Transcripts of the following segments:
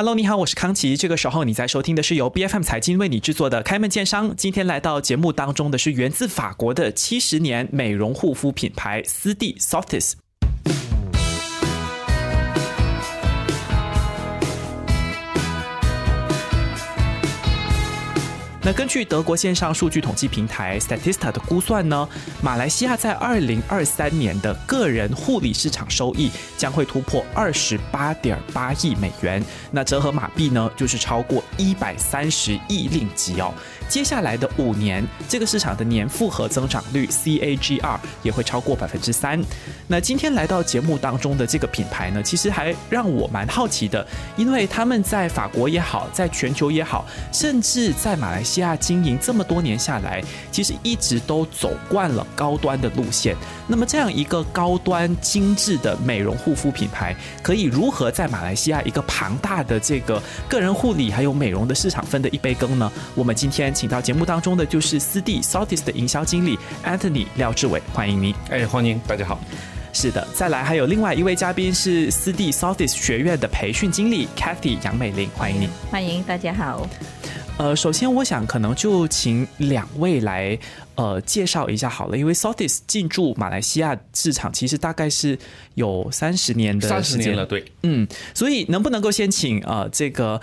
Hello，你好，我是康琪。这个时候你在收听的是由 B F M 财经为你制作的《开门见商》。今天来到节目当中的是源自法国的七十年美容护肤品牌斯蒂 Softis。那根据德国线上数据统计平台 Statista 的估算呢，马来西亚在二零二三年的个人护理市场收益将会突破二十八点八亿美元，那折合马币呢，就是超过一百三十亿令吉哦。接下来的五年，这个市场的年复合增长率 CAGR 也会超过百分之三。那今天来到节目当中的这个品牌呢，其实还让我蛮好奇的，因为他们在法国也好，在全球也好，甚至在马来西亚经营这么多年下来，其实一直都走惯了高端的路线。那么这样一个高端精致的美容护肤品牌，可以如何在马来西亚一个庞大的这个个人护理还有美容的市场分得一杯羹呢？我们今天请到节目当中的就是斯蒂 Saltis 的营销经理 Anthony 廖志伟，欢迎您。哎，欢迎大家好。是的，再来还有另外一位嘉宾是斯蒂 Saltis 学院的培训经理 Kathy 杨美玲，欢迎您。欢迎大家好。呃，首先我想可能就请两位来呃介绍一下好了，因为 Saltis 进驻马来西亚市场其实大概是有三十年的三十年了，对，嗯，所以能不能够先请呃这个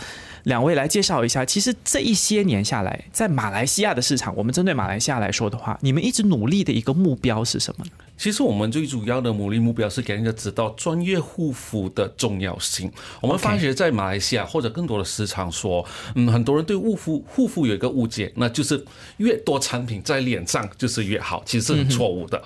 两位来介绍一下，其实这一些年下来，在马来西亚的市场，我们针对马来西亚来说的话，你们一直努力的一个目标是什么？其实我们最主要的努力目标是给人家知道专业护肤的重要性。我们发觉在马来西亚或者更多的市场说，嗯，很多人对护肤护肤有一个误解，那就是越多产品在脸上就是越好，其实是很错误的。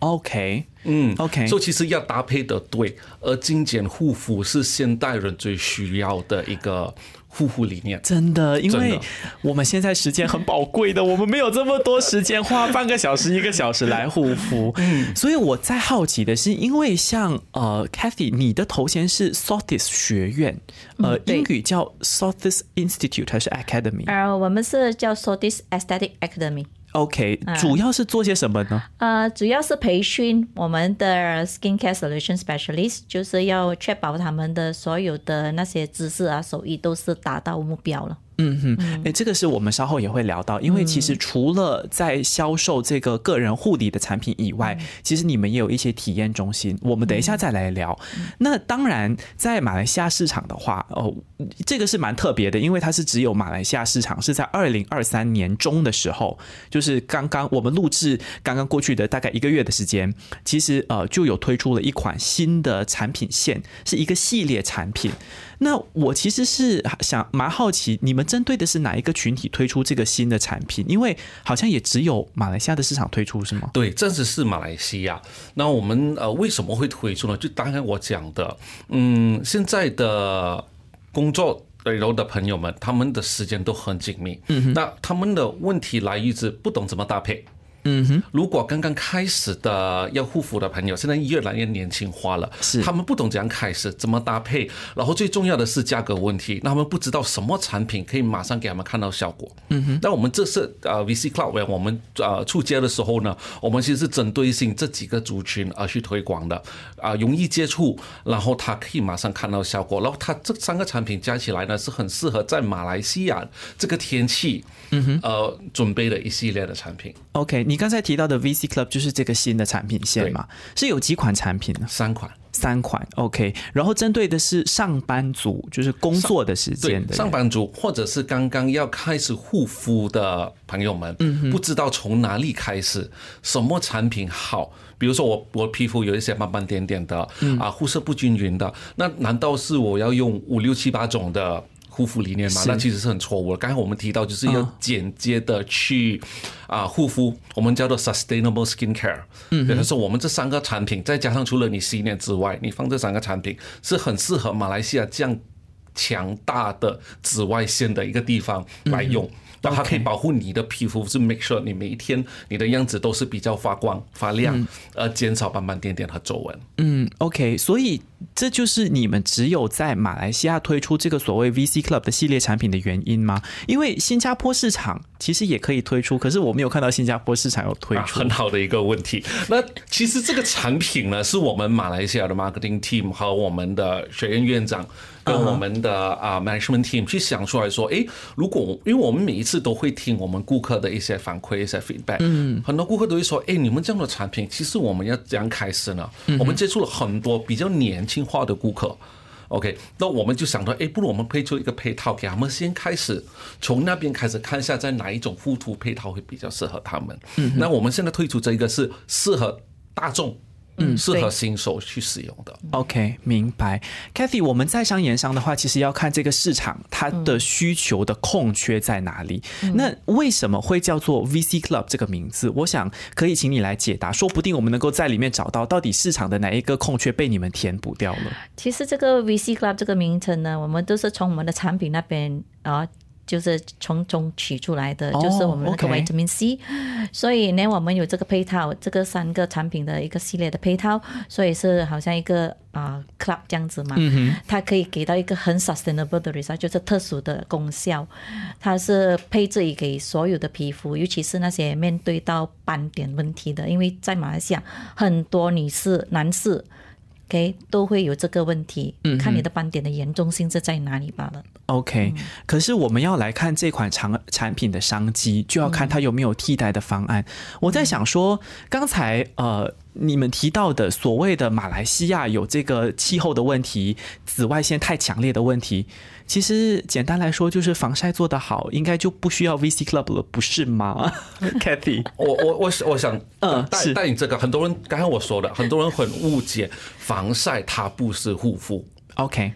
OK，嗯，OK 所以其实要搭配的对，而精简护肤是现代人最需要的一个护肤理念。真的，因为我们现在时间很宝贵的，我们没有这么多时间花半个小时、一个小时来护肤。嗯，所以我在好奇的是，因为像呃，Kathy，你的头衔是 Saltis 学院，呃，嗯英语叫 Saltis Institute 还是 Academy？OK，、呃，我们是叫 Sotis Aesthetic Academy，主要是做些什么呢？呃，主要是培训我们的 Skincare Solution Specialist，就是要确保他们的所有的那些知识啊、手艺都是达到目标了。嗯哼，哎，这个是我们稍后也会聊到，因为其实除了在销售这个个人护理的产品以外，其实你们也有一些体验中心，我们等一下再来聊。那当然，在马来西亚市场的话，哦，这个是蛮特别的，因为它是只有马来西亚市场是在二零二三年中的时候，就是刚刚我们录制刚刚过去的大概一个月的时间，其实呃就有推出了一款新的产品线，是一个系列产品。那我其实是想蛮好奇，你们针对的是哪一个群体推出这个新的产品？因为好像也只有马来西亚的市场推出，是吗？对，暂时是马来西亚。那我们呃为什么会推出呢？就刚才我讲的，嗯，现在的工作。对楼的朋友们，他们的时间都很紧密，嗯，那他们的问题来于是不懂怎么搭配，嗯哼，如果刚刚开始的要护肤的朋友，现在越来越年轻化了，是。他们不懂怎样开始，怎么搭配，然后最重要的是价格问题，那他们不知道什么产品可以马上给他们看到效果。嗯哼，那我们这次呃 VC Cloud，我们呃出街的时候呢，我们其实是针对性这几个族群而去推广的，啊、容易接触，然后他可以马上看到效果，然后它这三个产品加起来呢，是很适合在马来西亚这个天气，嗯哼，呃准备了一系列的产品，OK，你刚才提到的 VC Club 就是这个新的产品线嘛？是有几款产品呢？三款。三款。OK，然后针对的是上班族，就是工作的时间的人上班族或者是刚刚要开始护肤的朋友们，嗯不知道从哪里开始，什么产品好。比如说我我皮肤有一些斑斑点点的，啊肤色不均匀的，那难道是我要用五六七八种的？护肤理念嘛，那其实是很错误的。刚才我们提到，就是要嗯简洁的去啊护肤，我们叫做 sustainable skin care。嗯，也就是我们这三个产品，再加上除了你洗脸之外，你放这三个产品是很适合马来西亚这样强大的紫外线的一个地方来用。那它可以保护你的皮肤，是 make sure 你每一天你的样子都是比较发光发亮，而，减少斑斑点点和皱纹。嗯，OK，所以这就是你们只有在马来西亚推出这个所谓 VC Club 的系列产品的原因吗？因为新加坡市场其实也可以推出，可是我没有看到新加坡市场有推啊，出。很好的一个问题。那其实这个产品呢，是我们马来西亚的 marketing team 和我们的学院院长跟我们的啊 management team 去想出来说，诶，如果因为我们每一次都会听我们顾客的一些反馈、一些 feedback，嗯，很多顾客都会说，诶，你们这样的产品，其实我们要怎样开始呢？我们接触了很多比较年轻化的顾客。OK，那我们就想到，哎，不如我们配出一个配套给他们，先开始从那边开始看一下，在哪一种附图配套会比较适合他们。嗯，那我们现在推出这一个是适合大众。嗯，适合新手去使用的。OK，明白。Kathy，我们在商言商的话，其实要看这个市场它的需求的空缺在哪里。那为什么会叫做 VC Club 这个名字？我想可以请你来解答，说不定我们能够在里面找到到底市场的哪一个空缺被你们填补掉了。其实这个 VC Club 这个名称呢，我们都是从我们的产品那边啊。就是从中取出来的，就是我们那个维他命 C，所以呢，我们有这个配套，这个三个产品的一个系列的配套，所以是好像一个啊 club 这样子嘛，它可以给到一个很 sustainable 的 result，就是特殊的功效，它是配置给所有的皮肤，尤其是那些面对到斑点问题的，因为在马来西亚很多女士、男士。OK，都会有这个问题，看你的斑点的严重性是在哪里罢了。OK，可是我们要来看这款产产品的商机，就要看它有没有替代的方案。我在想说，刚才呃。你们提到的所谓的马来西亚有这个气候的问题，紫外线太强烈的问题，其实简单来说就是防晒做得好，应该就不需要 VC Club 了，不是吗？Kathy，我我我我想嗯带带你这个，很多人刚才我说的，很多人很误解防晒它不是护肤，OK，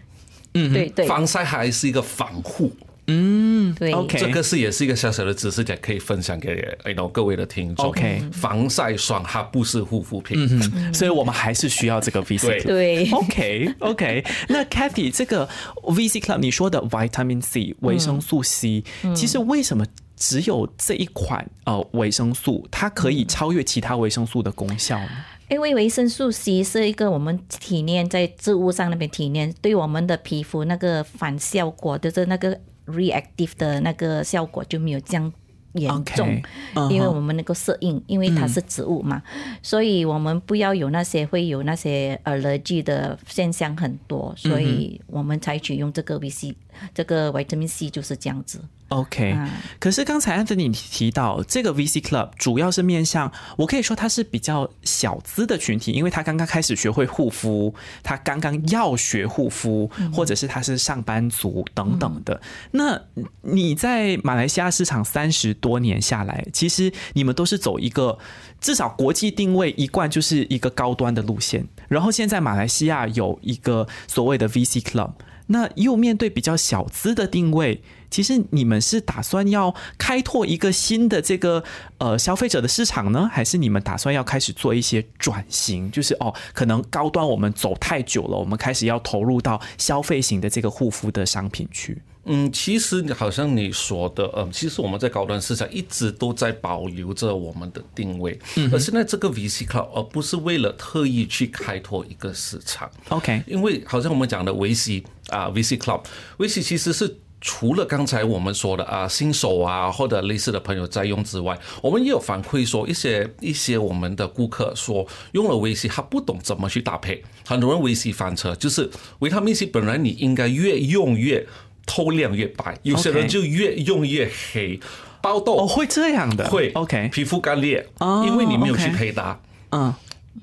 嗯，对对，防晒还是一个防护。嗯，对，OK，这个是也是一个小小的知识点，可以分享给 know 各位的听众。OK，防晒霜它不是护肤品，嗯 所以我们还是需要这个 VC。对，OK OK。那 Kathy，这个 VC Club 你说的 Vitamin C 维生素 C，其实为什么只有这一款呃维生素，它可以超越其他维生素的功效呢？因为维生素 C 是一个我们体内在植物上那边体内对我们的皮肤那个反效果，就是那个。Reactive 的那个效果就没有这样严重，因为我们能够适应，因为它是植物嘛，所以我们不要有那些会有那些 allergy 的现象很多，所以我们采取用这个 VC，这个维他命 C 就是这样子。OK，可是刚才安德你提到这个 VC Club 主要是面向，我可以说它是比较小资的群体，因为他刚刚开始学会护肤，他刚刚要学护肤，或者是他是上班族等等的。那你在马来西亚市场三十多年下来，其实你们都是走一个至少国际定位一贯就是一个高端的路线，然后现在马来西亚有一个所谓的 VC Club，那又面对比较小资的定位。其实你们是打算要开拓一个新的这个呃消费者的市场呢，还是你们打算要开始做一些转型？就是哦，可能高端我们走太久了，我们开始要投入到消费型的这个护肤的商品去。嗯，其实好像你说的，嗯，其实我们在高端市场一直都在保留着我们的定位，嗯而现在这个 VC Club 而不是为了特意去开拓一个市场。OK，因为好像我们讲的 VC 啊，VC Club，VC 其实是。除了刚才我们说的啊，新手啊或者类似的朋友在用之外，我们也有反馈说一些一些我们的顾客说用了维 C 他不懂怎么去搭配，很多人维 C 翻车，就是维他命 C 本来你应该越用越透亮越白，有些人就越用越黑，爆痘。哦会这样的？会。OK 皮肤干裂，因为你没有去配搭，嗯。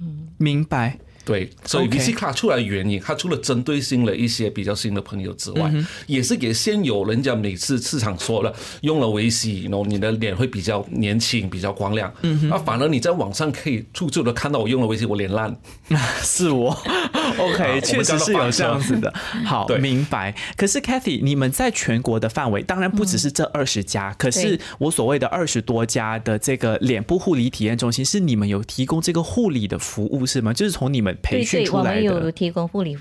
嗯明白。对，所以 VC 卡出来的原因，它除了针对性了一些比较新的朋友之外，也是给现有人家每次市场说了用了维 C，然后你的脸会比较年轻、比较光亮。嗯那反而你在网上可以处处的看到我用了维 C，我脸烂。是我，OK，确实是有这样子的。好，明白。可是 Kathy，你们在全国的范围，当然不只是这二十家，可是我所谓的二十多家的这个脸部护理体验中心，是你们有提供这个护理的服务是吗？就是从你们。培训出来的，有提供护理。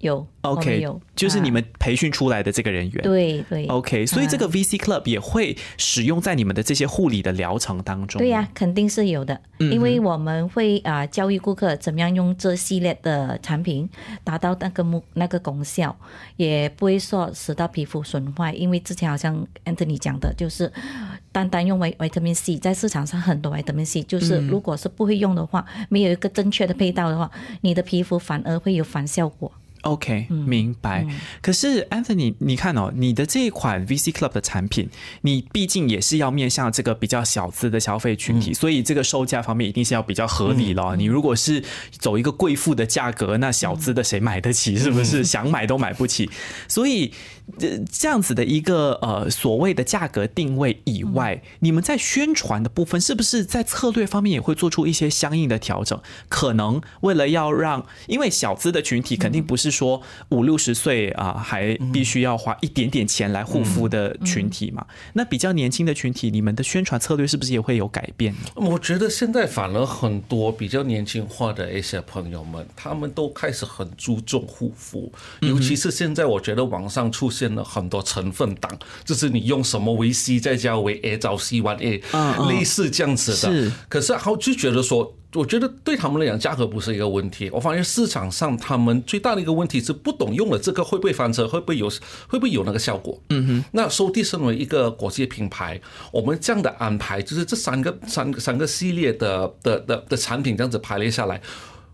有，OK，有，就是你们培训出来的这个人员，对对，OK，所以这个 VC Club 也会使用在你们的这些护理的疗程当中。对呀，肯定是有的，因为我们会啊教育顾客怎么样用这系列的产品达到那个目那个功效，也不会说使到皮肤损坏。因为之前好像 Anthony 讲的，就是单单用维维他命 C，在市场上很多维他命 C，就是如果是不会用的话，没有一个正确的配套的话，你的皮肤反而会有反效果。OK，明白。可是 Anthony，你看哦，你的这一款 VC Club 的产品，你毕竟也是要面向这个比较小资的消费群体，所以这个售价方面一定是要比较合理了。你如果是走一个贵妇的价格，那小资的谁买得起？是不是 想买都买不起？所以。这这样子的一个呃所谓的价格定位以外，你们在宣传的部分是不是在策略方面也会做出一些相应的调整？可能为了要让，因为小资的群体肯定不是说五六十岁啊还必须要花一点点钱来护肤的群体嘛。那比较年轻的群体，你们的宣传策略是不是也会有改变？我觉得现在反而很多比较年轻化的一些朋友们，他们都开始很注重护肤，尤其是现在我觉得网上出现。了很多成分党，就是你用什么维 C 再加维 A 找 C 完 A，类似这样子的。可是他就觉得说，我觉得对他们来讲，价格不是一个问题。我发现市场上他们最大的一个问题是不懂用了这个会不会翻车，会不会有会不会有那个效果。嗯哼。那收地身为一个国际品牌，我们这样的安排，就是这三个三三个系列的的的的产品这样子排列下来，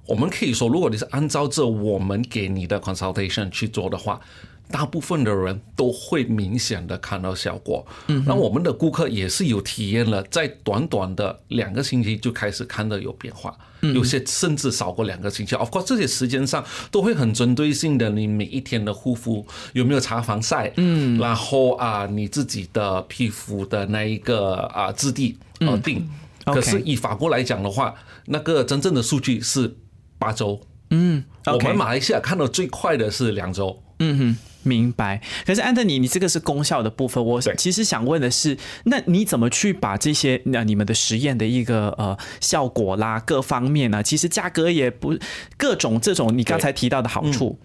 我们可以说，如果你是按照着我们给你的 consultation 去做的话。大部分的人都会明显的看到效果，嗯，那我们的顾客也是有体验了，在短短的两个星期就开始看到有变化，有些甚至少过两个星期。Of course，这些时间上都会很针对性的，你每一天的护肤有没有擦防晒，嗯，然后啊，你自己的皮肤的那一个啊质地而定。可是以法国来讲的话，那个真正的数据是八周，嗯，我们马来西亚看到最快的是两周，嗯哼。明白，可是安德尼，你这个是功效的部分。我其实想问的是，那你怎么去把这些那你们的实验的一个呃效果啦，各方面呢？其实价格也不各种这种你刚才提到的好处。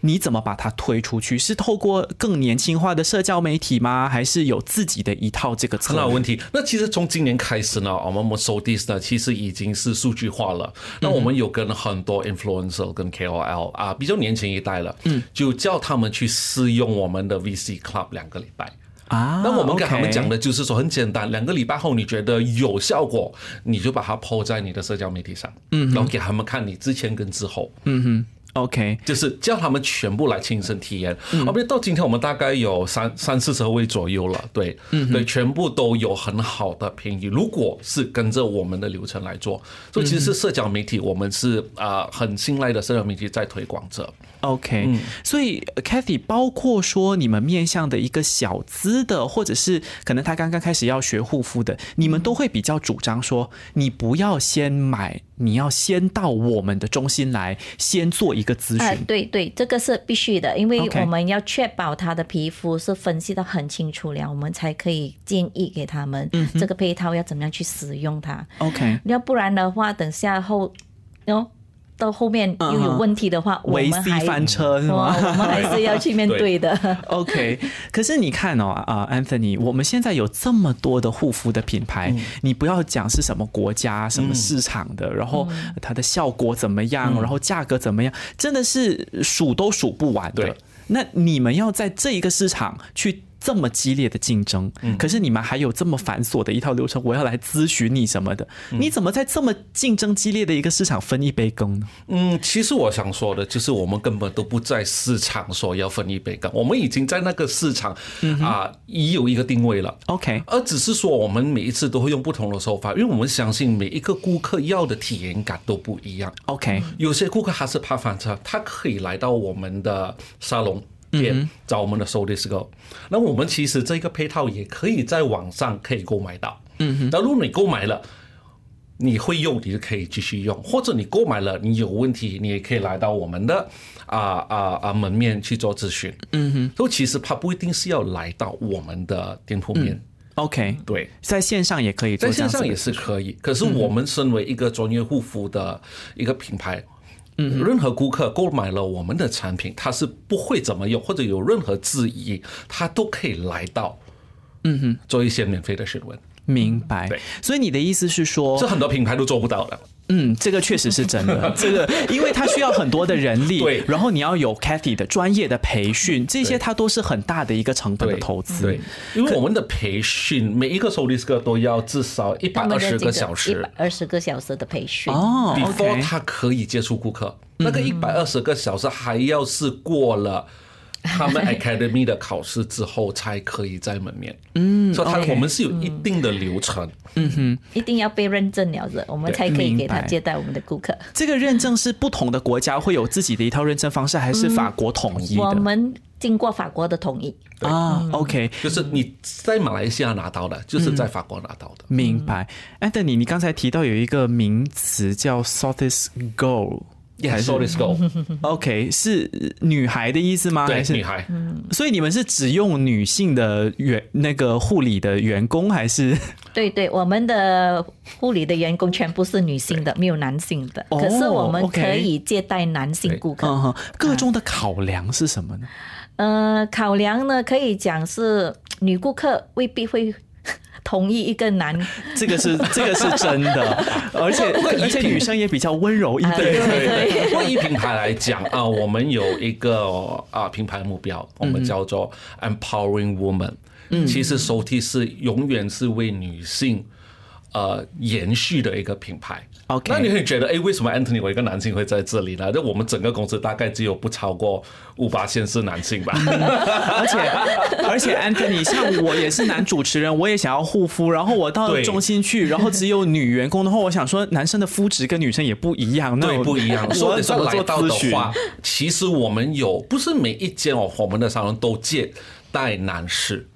你怎么把它推出去？是透过更年轻化的社交媒体吗？还是有自己的一套这个策略？很好问题。那其实从今年开始呢，我们我们 s o d i s 呢，其实已经是数据化了。那我们有跟很多 influencer 跟 KOL 啊，比较年轻一代了，嗯，就叫他们去试用我们的 VC Club 两个礼拜啊。那我们跟他们讲的就是说很简单，两个礼拜后你觉得有效果，你就把它抛在你的社交媒体上，嗯，然后给他们看你之前跟之后，嗯哼。OK，就是叫他们全部来亲身体验。后面到今天我们大概有三三四十位左右了，对，嗯对，全部都有很好的评语。如果是跟着我们的流程来做，所以其实是社交媒体，我们是啊很信赖的社交媒体在推广着。OK，所以 Kathy，包括说你们面向的一个小资的，或者是可能他刚刚开始要学护肤的，你们都会比较主张说，你不要先买，你要先到我们的中心来，先做一个咨询。对对，这个是必须的，因为我们要确保他的皮肤是分析的很清楚了，我们才可以建议给他们这个配套要怎么样去使用它。OK，要不然的话，等下后哟。到后面又有问题的话，我们还翻车是吗？我们还是要去面对的。OK，可是你看哦啊，Anthony，我们现在有这么多的护肤的品牌，你不要讲是什么国家、什么市场的，然后它的效果怎么样，然后价格怎么样，真的是数都数不完的。那你们要在这一个市场去。这么激烈的竞争，可是你们还有这么繁琐的一套流程，我要来咨询你什么的，你怎么在这么竞争激烈的一个市场分一杯羹呢？嗯，其实我想说的就是，我们根本都不在市场说要分一杯羹，我们已经在那个市场啊已有一个定位了。OK，而只是说我们每一次都会用不同的手法，因为我们相信每一个顾客要的体验感都不一样。OK，有些顾客还是怕翻车，他可以来到我们的沙龙。店找我们的 s o d i s c o 那我们其实这个配套也可以在网上可以购买到。嗯哼，那如果你购买了，你会用，你就可以继续用；或者你购买了，你有问题，你也可以来到我们的啊啊啊门面去做咨询。嗯哼，所以其实它不一定是要来到我们的店铺面。OK，对，在线上也可以，在线上也是可以。可是我们身为一个专业护肤的一个品牌。任何顾客购买了我们的产品，他是不会怎么用，或者有任何质疑，他都可以来到，嗯哼，做一些免费的询问。明白。对，所以你的意思是说，这很多品牌都做不到的。嗯，这个确实是真的。这个，因为它需要很多的人力，对，然后你要有 Cathy 的专业的培训，这些它都是很大的一个成本的投资。对，因为我们的培训每一个收利师都要至少一百二十个小时，一百二十个小时的培训。哦，before 他可以接触顾客，那个一百二十个小时还要是过了。他们 academy 的考试之后才可以在门面，嗯，所以他我们是有一定的流程，嗯。哼，一定要被认证了的，我们才可以给他接待我们的顾客。这个认证是不同的国家会有自己的一套认证方式，还是法国统一的？我们经过法国的同意啊，OK，就是你在马来西亚拿到的，就是在法国拿到的。明白，Anthony，你刚才提到有一个名词叫 Southeast Girl。还是 OK 是女孩的意思吗？对，是女孩。所以你们是只用女性的员那个护理的员工，还是？对对，我们的护理的员工全部是女性的，没有男性的。可是我们可以接待男性顾客。各中的考量是什么呢？呃，考量呢，可以讲是女顾客未必会。同意一个男，这个是这个是真的，而且而且女生也比较温柔一点。对对对。以品牌来讲啊，我们有一个啊品牌目标，我们叫做 Empowering Woman。嗯，其实手提是永远是为女性呃延续的一个品牌。OK，那你会觉得，哎，为什么 Anthony 我一个男性会在这里呢？就我们整个公司大概只有不超过五八线是男性吧。而且而且 Anthony 像我也是男主持人，我也想要护肤，然后我到中心去，然后只有女员工的话，我想说男生的肤质跟女生也不一样，对，不一样。所以说来到的话，其实我们有不是每一间哦，我们的沙龙都接待男士。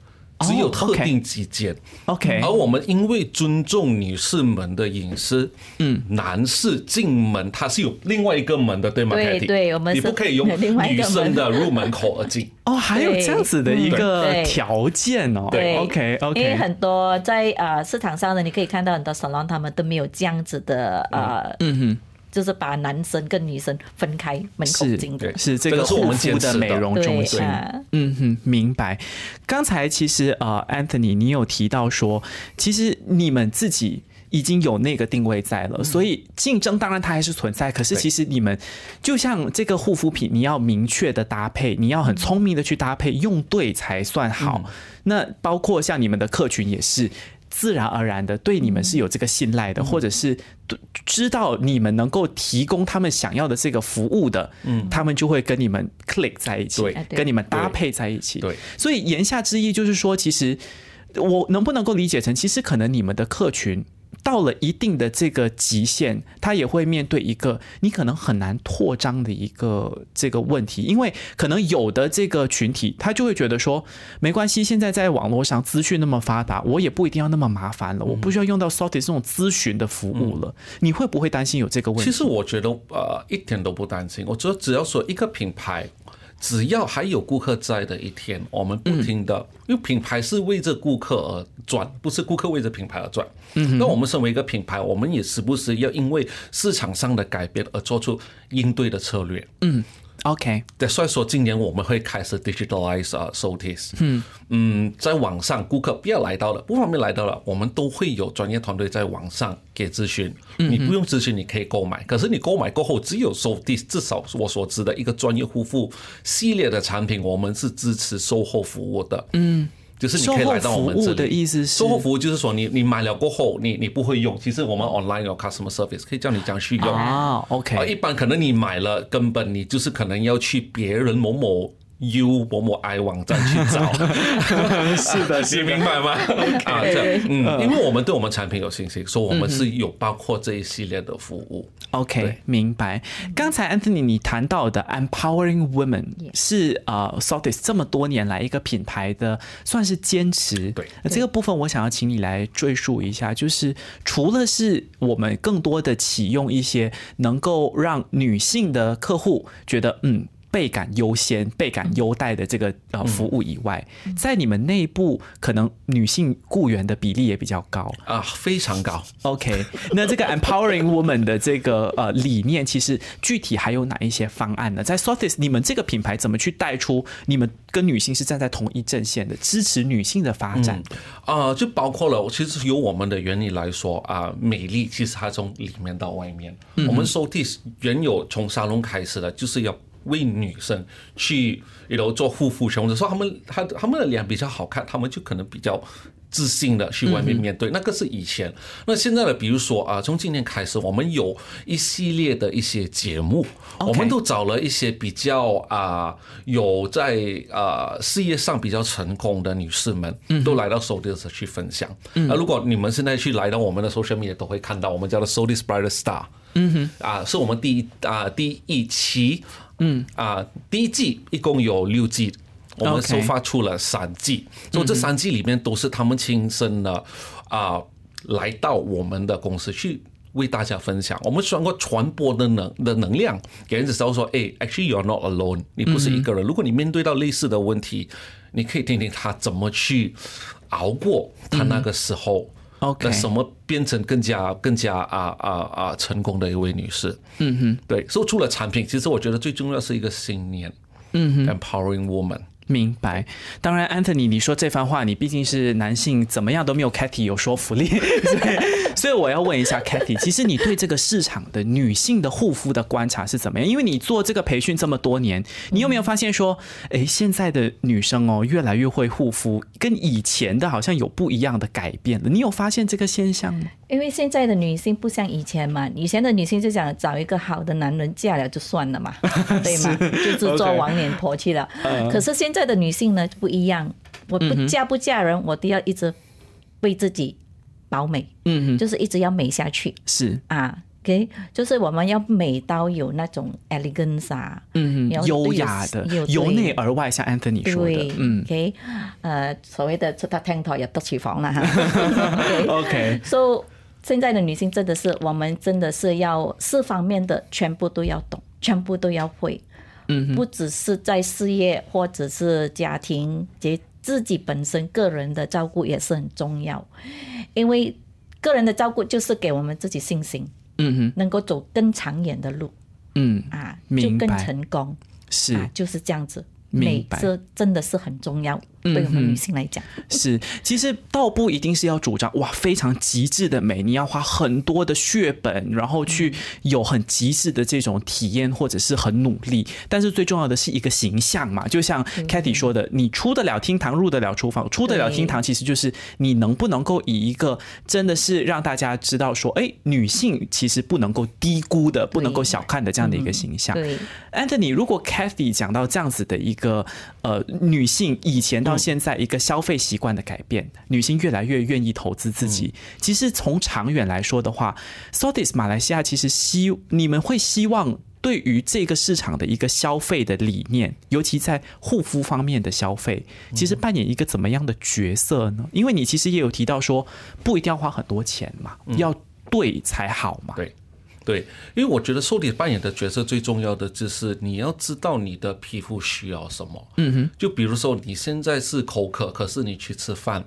只有特定几间，OK，而我们因为尊重女士们的隐私，嗯，男士进门他是有另外一个门的，对吗？对对，我们你不可以用女生的入门口而进。哦，还有这样子的一个条件哦。对，OK OK。因为很多在呃市场上的，你可以看到很多 salon，他们都没有这样子的呃，嗯哼。就是把男生跟女生分开门口进的，是这个护肤的美容中心。嗯哼，明白。刚才其实呃，Anthony，你有提到说，其实你们自己已经有那个定位在了，所以竞争当然它还是存在。可是其实你们就像这个护肤品，你要明确的搭配，你要很聪明的去搭配，用对才算好。那包括像你们的客群也是。自然而然的对你们是有这个信赖的，或者是知道你们能够提供他们想要的这个服务的，嗯，他们就会跟你们 click 在一起，跟你们搭配在一起。对，所以言下之意就是说，其实我能不能够理解成，其实可能你们的客群。到了一定的这个极限，他也会面对一个你可能很难扩张的一个这个问题，因为可能有的这个群体，他就会觉得说，没关系，现在在网络上资讯那么发达，我也不一定要那么麻烦了，我不需要用到 s o t y 这种咨询的服务了。你会不会担心有这个问题？其实我觉得呃，一点都不担心。我觉得只要说一个品牌。只要还有顾客在的一天，我们不停的，因为品牌是为着顾客而转，不是顾客为着品牌而转。嗯，那我们身为一个品牌，我们也时不时要因为市场上的改变而做出应对的策略。嗯。OK，对，所以说今年我们会开始 digitalize 啊，showcase。嗯嗯，在网上顾客不要来到了，不方便来到了，我们都会有专业团队在网上给咨询。你不用咨询，你可以购买。可是你购买过后，只有 showcase，至少我所知的一个专业护肤系列的产品，我们是支持售后服务的。嗯。就是你可以来到我们这里。售后服务就是说，你你买了过后，你你不会用，其实我们 online 有 customer service 可以叫你这样去用啊。OK，一般可能你买了，根本你就是可能要去别人某某。U 某某 I 网站去找，是的，你明白吗？啊，这嗯，因为我们对我们产品有信心，说我们是有包括这一系列的服务。OK，明白。刚才 Anthony 你谈到的 Empowering Women 是呃 s o t i s 这么多年来一个品牌的算是坚持。对，这个部分我想要请你来赘述一下，就是除了是我们更多的启用一些能够让女性的客户觉得嗯。倍感优先、倍感优待的这个呃服务以外，在你们内部可能女性雇员的比例也比较高啊，非常高。OK，那这个 empowering woman 的这个呃理念，其实具体还有哪一些方案呢？在 s o t h i s 你们这个品牌怎么去带出你们跟女性是站在同一阵线的，支持女性的发展？啊，就包括了，其实由我们的原理来说啊，美丽其实它从里面到外面，我们 s o t h i s 原有从沙龙开始的，就是要。为女生去，比如做护肤，或者说他们他他们的脸比较好看，他们就可能比较自信的去外面面对。那个是以前，那现在的，比如说啊，从今年开始，我们有一系列的一些节目，我们都找了一些比较啊有在啊事业上比较成功的女士们，都来到 s o d i s 去分享。那如果你们现在去来到我们的 social media，都会看到我们叫做 s o d i s Bright Star。嗯哼，啊，是我们第一啊第一期。嗯啊，第一季一共有六季，我们收发出了三季，所以这三季里面都是他们亲身的啊，来到我们的公司去为大家分享。我们希望传播的能的能量，给人知道说，哎，actually you are not alone，你不是一个人。如果你面对到类似的问题，你可以听听他怎么去熬过他那个时候。OK，什么变成更加更加啊啊啊成功的一位女士？嗯哼，对，所以除了产品，其实我觉得最重要是一个信念。嗯哼，Empowering woman。明白，当然，Anthony，你说这番话，你毕竟是男性，怎么样都没有 Katy 有说服力，所以我要问一下 Katy，其实你对这个市场的女性的护肤的观察是怎么样？因为你做这个培训这么多年，你有没有发现说，哎，现在的女生哦，越来越会护肤，跟以前的好像有不一样的改变了？你有发现这个现象吗？因为现在的女性不像以前嘛，以前的女性就想找一个好的男人嫁了就算了嘛，对吗？就是做王脸婆去了。可是现在的女性呢不一样，我不嫁不嫁人，我都要一直为自己保美，嗯，就是一直要美下去。是。啊，OK，就是我们要美到有那种 elegance 啊，嗯，优雅的，由内而外，像 Anthony 说的，嗯，OK，呃，所谓的出到厅堂入得厨房了哈，OK，So。现在的女性真的是，我们真的是要四方面的全部都要懂，全部都要会。嗯，不只是在事业或者是家庭，及自己本身个人的照顾也是很重要。因为个人的照顾就是给我们自己信心，嗯哼，能够走更长远的路。嗯啊，就更成功。是，啊就是这样子。美这真的是很重要，对我们女性来讲。是，其实倒不一定是要主张哇非常极致的美，你要花很多的血本，然后去有很极致的这种体验，或者是很努力。但是最重要的是一个形象嘛，就像 k a t h y 说的，你出得了厅堂，入得了厨房，出得了厅堂，其实就是你能不能够以一个真的是让大家知道说，哎，女性其实不能够低估的，不能够小看的这样的一个形象。对，Anthony，如果 k a t h y 讲到这样子的一个。个呃，女性以前到现在一个消费习惯的改变，女性越来越愿意投资自己。其实从长远来说的话 s o t i s 马来西亚其实希你们会希望对于这个市场的一个消费的理念，尤其在护肤方面的消费，其实扮演一个怎么样的角色呢？因为你其实也有提到说，不一定要花很多钱嘛，要对才好嘛。对。对，因为我觉得瘦底扮演的角色最重要的就是你要知道你的皮肤需要什么。嗯哼，就比如说你现在是口渴，可是你去吃饭，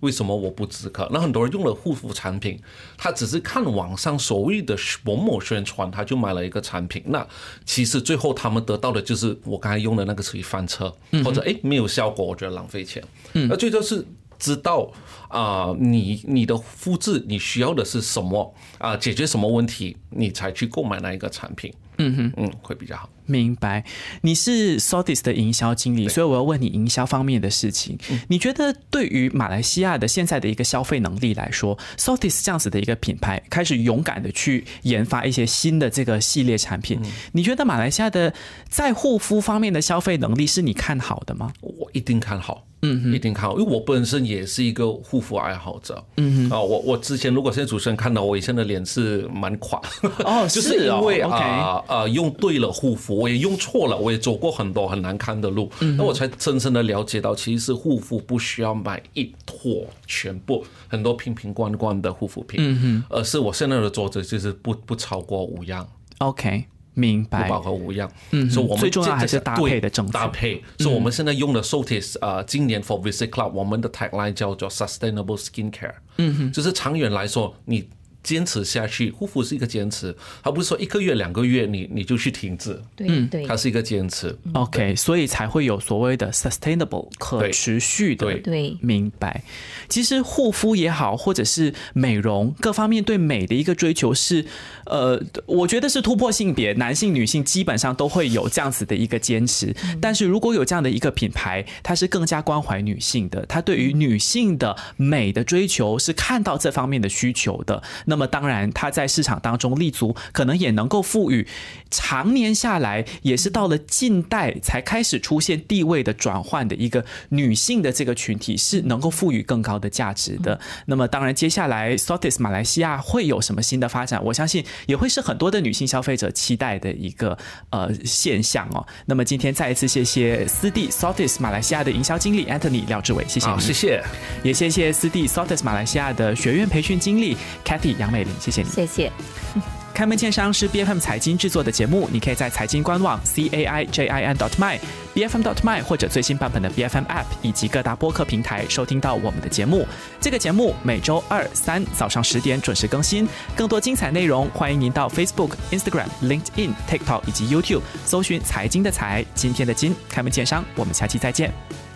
为什么我不止渴？那很多人用了护肤产品，他只是看网上所谓的某某宣传，他就买了一个产品。那其实最后他们得到的就是我刚才用的那个于翻车，或者哎没有效果，我觉得浪费钱。嗯，那最多是。知道啊，你你的肤质你需要的是什么啊？解决什么问题，你才去购买那一个产品？嗯哼，嗯，会比较好。明白，你是 s o d i s 的营销经理，所以我要问你营销方面的事情。你觉得对于马来西亚的现在的一个消费能力来说 s o d i s 这样子的一个品牌开始勇敢的去研发一些新的这个系列产品，你觉得马来西亚的在护肤方面的消费能力是你看好的吗？我一定看好。嗯，一定看好，因为我本身也是一个护肤爱好者。嗯哼，啊，我我之前如果现在主持人看到我以前的脸是蛮垮，哦，就是因为啊啊用对了护肤，我也用错了，我也走过很多很难看的路，那我才深深的了解到，其实护肤不需要买一坨全部很多瓶瓶罐罐的护肤品，嗯哼，而是我现在的桌子就是不不超过五样。OK。明白，不饱和无恙。嗯，所以我们最重要还是搭配的政策。搭配，所以我们现在用的 Sotis 呃，今年 For Visit Club 我们的 tagline 叫做 Sustainable Skin Care。嗯哼，就是长远来说，你。坚持下去，护肤是一个坚持，而不是说一个月、两个月你你就去停止。对对，它是一个坚持。OK，所以才会有所谓的 sustainable 可持续的。对，明白。其实护肤也好，或者是美容各方面对美的一个追求是，呃，我觉得是突破性别，男性、女性基本上都会有这样子的一个坚持。但是如果有这样的一个品牌，它是更加关怀女性的，它对于女性的美的追求是看到这方面的需求的。那么当然，它在市场当中立足，可能也能够赋予常年下来，也是到了近代才开始出现地位的转换的一个女性的这个群体，是能够赋予更高的价值的。那么当然，接下来 Sotis 马来西亚会有什么新的发展？我相信也会是很多的女性消费者期待的一个呃现象哦。那么今天再一次谢谢斯蒂 Sotis 马来西亚的营销经理 Anthony 廖志伟，谢谢，谢谢，也谢谢斯蒂 Sotis 马来西亚的学院培训经理 Kathy。杨美玲，谢谢你。谢谢。开门见山是 B F M 财经制作的节目，你可以在财经官网 c a i j i n dot my b f m dot my 或者最新版本的 B F M App 以及各大播客平台收听到我们的节目。这个节目每周二三早上十点准时更新。更多精彩内容，欢迎您到 Facebook、Instagram、LinkedIn、TikTok 以及 YouTube 搜寻“财经的财”，今天的金开门见山。我们下期再见。